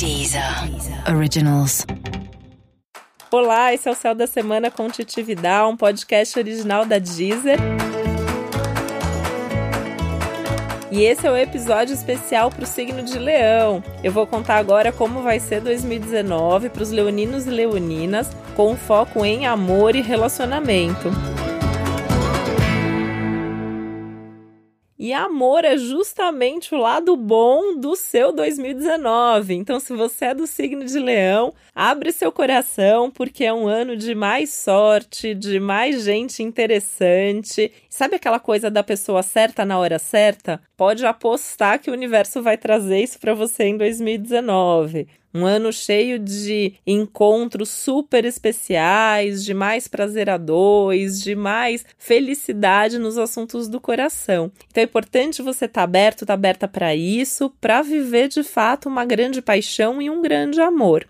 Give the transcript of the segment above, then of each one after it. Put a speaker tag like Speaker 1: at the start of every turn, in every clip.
Speaker 1: Deezer Originals.
Speaker 2: Olá, esse é o Céu da Semana com Titi Vidal, um podcast original da Deezer. E esse é o episódio especial para o signo de Leão. Eu vou contar agora como vai ser 2019 para os leoninos e leoninas, com foco em amor e relacionamento. E amor é justamente o lado bom do seu 2019. Então, se você é do signo de Leão, abre seu coração, porque é um ano de mais sorte, de mais gente interessante. Sabe aquela coisa da pessoa certa na hora certa? Pode apostar que o universo vai trazer isso para você em 2019. Um ano cheio de encontros super especiais, de mais prazer a dois, de mais felicidade nos assuntos do coração. Então é importante você estar tá aberto, estar tá aberta para isso, para viver de fato uma grande paixão e um grande amor.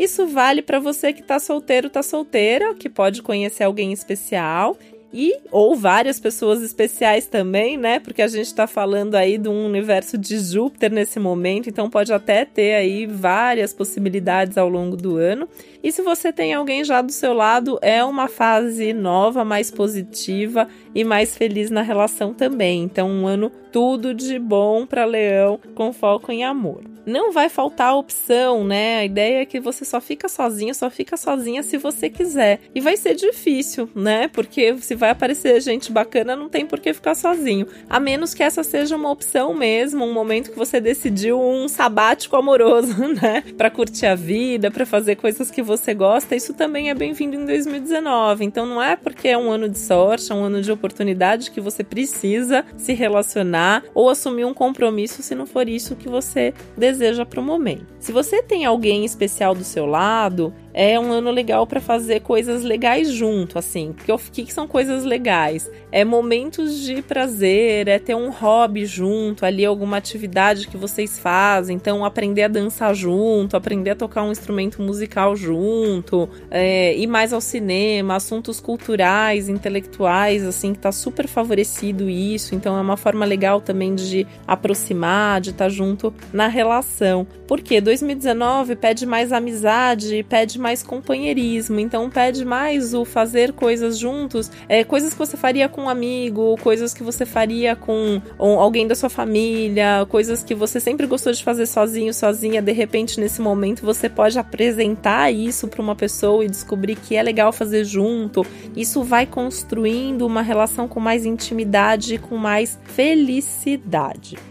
Speaker 2: Isso vale para você que está solteiro, está solteira, que pode conhecer alguém especial e ou várias pessoas especiais também, né? Porque a gente está falando aí de um universo de Júpiter nesse momento, então pode até ter aí várias possibilidades ao longo do ano. E se você tem alguém já do seu lado, é uma fase nova, mais positiva e mais feliz na relação também. Então, um ano tudo de bom para Leão, com foco em amor. Não vai faltar opção, né? A ideia é que você só fica sozinha, só fica sozinha se você quiser. E vai ser difícil, né? Porque se vai aparecer gente bacana, não tem por que ficar sozinho. A menos que essa seja uma opção mesmo, um momento que você decidiu um sabático amoroso, né? Para curtir a vida, para fazer coisas que você gosta. Isso também é bem-vindo em 2019. Então não é porque é um ano de sorte, é um ano de oportunidade que você precisa se relacionar ou assumir um compromisso se não for isso que você deseja para o momento. Se você tem alguém especial do seu lado, é um ano legal para fazer coisas legais junto, assim. Porque o que são coisas legais? É momentos de prazer, é ter um hobby junto, ali alguma atividade que vocês fazem. Então, aprender a dançar junto, aprender a tocar um instrumento musical junto, é, ir mais ao cinema, assuntos culturais, intelectuais, assim, que tá super favorecido isso. Então, é uma forma legal também de aproximar, de estar tá junto na relação. Porque 2019 pede mais amizade, pede mais companheirismo, então pede mais o fazer coisas juntos, é, coisas que você faria com um amigo, coisas que você faria com alguém da sua família, coisas que você sempre gostou de fazer sozinho, sozinha, de repente nesse momento você pode apresentar isso para uma pessoa e descobrir que é legal fazer junto. Isso vai construindo uma relação com mais intimidade e com mais felicidade.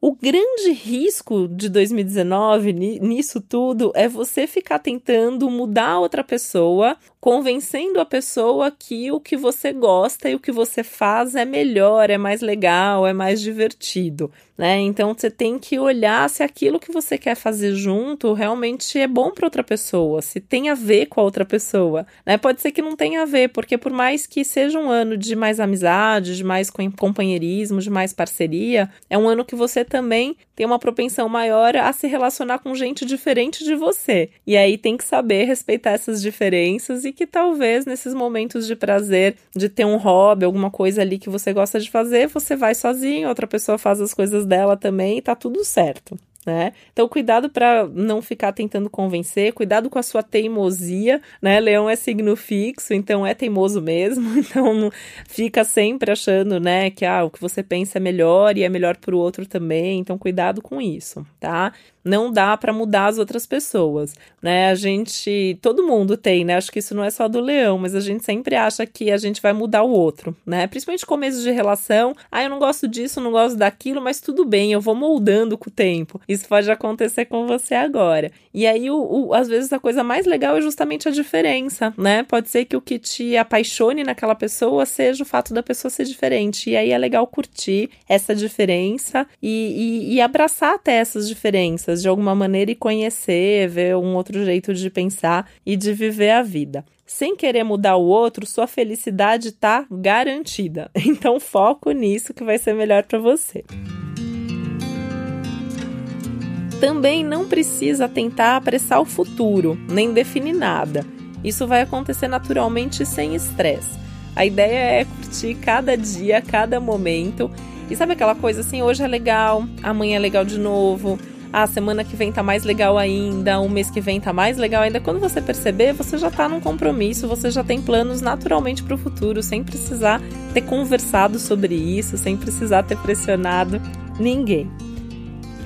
Speaker 2: O grande risco de 2019 nisso tudo é você ficar tentando mudar outra pessoa convencendo a pessoa que o que você gosta e o que você faz é melhor, é mais legal, é mais divertido, né? Então você tem que olhar se aquilo que você quer fazer junto realmente é bom para outra pessoa, se tem a ver com a outra pessoa, né? Pode ser que não tenha a ver, porque por mais que seja um ano de mais amizade, de mais companheirismo, de mais parceria, é um ano que você também tem uma propensão maior a se relacionar com gente diferente de você. E aí tem que saber respeitar essas diferenças e que talvez nesses momentos de prazer, de ter um hobby, alguma coisa ali que você gosta de fazer, você vai sozinho, outra pessoa faz as coisas dela também tá tudo certo né? Então, cuidado para não ficar tentando convencer, cuidado com a sua teimosia, né? Leão é signo fixo, então é teimoso mesmo, então fica sempre achando, né, que ah, o que você pensa é melhor e é melhor para o outro também, então cuidado com isso, tá? Não dá para mudar as outras pessoas, né? A gente, todo mundo tem, né? Acho que isso não é só do leão, mas a gente sempre acha que a gente vai mudar o outro, né? Principalmente começo de relação, ah, eu não gosto disso, não gosto daquilo, mas tudo bem, eu vou moldando com o tempo. Isso pode acontecer com você agora. E aí, o, o, às vezes, a coisa mais legal é justamente a diferença, né? Pode ser que o que te apaixone naquela pessoa seja o fato da pessoa ser diferente. E aí é legal curtir essa diferença e, e, e abraçar até essas diferenças de alguma maneira e conhecer, ver um outro jeito de pensar e de viver a vida sem querer mudar o outro, sua felicidade está garantida. Então foco nisso que vai ser melhor para você. Também não precisa tentar apressar o futuro, nem definir nada. Isso vai acontecer naturalmente sem estresse. A ideia é curtir cada dia, cada momento. E sabe aquela coisa assim, hoje é legal, amanhã é legal de novo ah, semana que vem tá mais legal ainda, um mês que vem tá mais legal ainda. Quando você perceber, você já tá num compromisso, você já tem planos naturalmente para o futuro, sem precisar ter conversado sobre isso, sem precisar ter pressionado ninguém.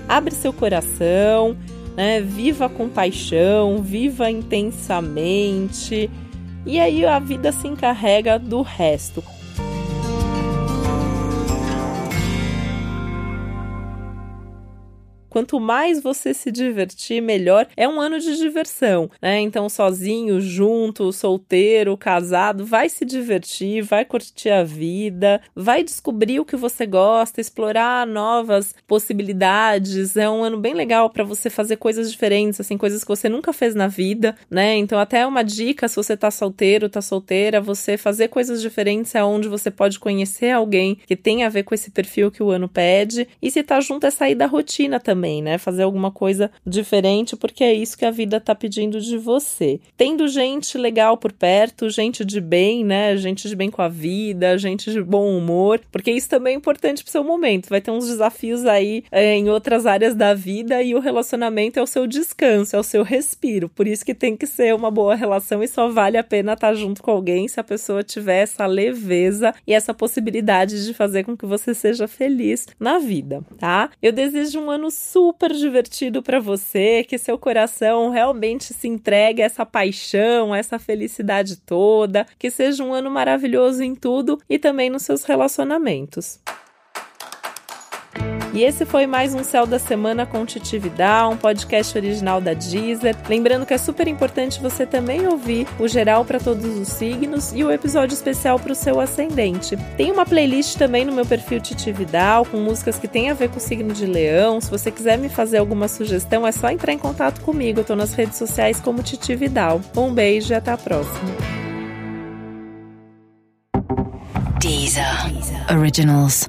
Speaker 2: Abre seu coração, né? Viva com paixão, viva intensamente. E aí a vida se encarrega do resto. Quanto mais você se divertir, melhor. É um ano de diversão, né? Então, sozinho, junto, solteiro, casado, vai se divertir, vai curtir a vida, vai descobrir o que você gosta, explorar novas possibilidades. É um ano bem legal para você fazer coisas diferentes, assim, coisas que você nunca fez na vida, né? Então, até uma dica, se você tá solteiro, tá solteira, você fazer coisas diferentes é onde você pode conhecer alguém que tem a ver com esse perfil que o ano pede. E se tá junto é sair da rotina também também, né? Fazer alguma coisa diferente, porque é isso que a vida tá pedindo de você. Tendo gente legal por perto, gente de bem, né? Gente de bem com a vida, gente de bom humor, porque isso também é importante pro seu momento. Vai ter uns desafios aí é, em outras áreas da vida e o relacionamento é o seu descanso, é o seu respiro. Por isso que tem que ser uma boa relação e só vale a pena estar tá junto com alguém se a pessoa tiver essa leveza e essa possibilidade de fazer com que você seja feliz na vida, tá? Eu desejo um ano super divertido para você, que seu coração realmente se entregue a essa paixão, a essa felicidade toda, que seja um ano maravilhoso em tudo e também nos seus relacionamentos. E esse foi mais um Céu da Semana com Titi Vidal, um podcast original da Deezer. Lembrando que é super importante você também ouvir o geral para todos os signos e o episódio especial para o seu ascendente. Tem uma playlist também no meu perfil Titi Vidal com músicas que tem a ver com o signo de Leão. Se você quiser me fazer alguma sugestão, é só entrar em contato comigo. Eu tô nas redes sociais como Titi Vidal. Um beijo e até a próxima.
Speaker 1: Deezer. Originals.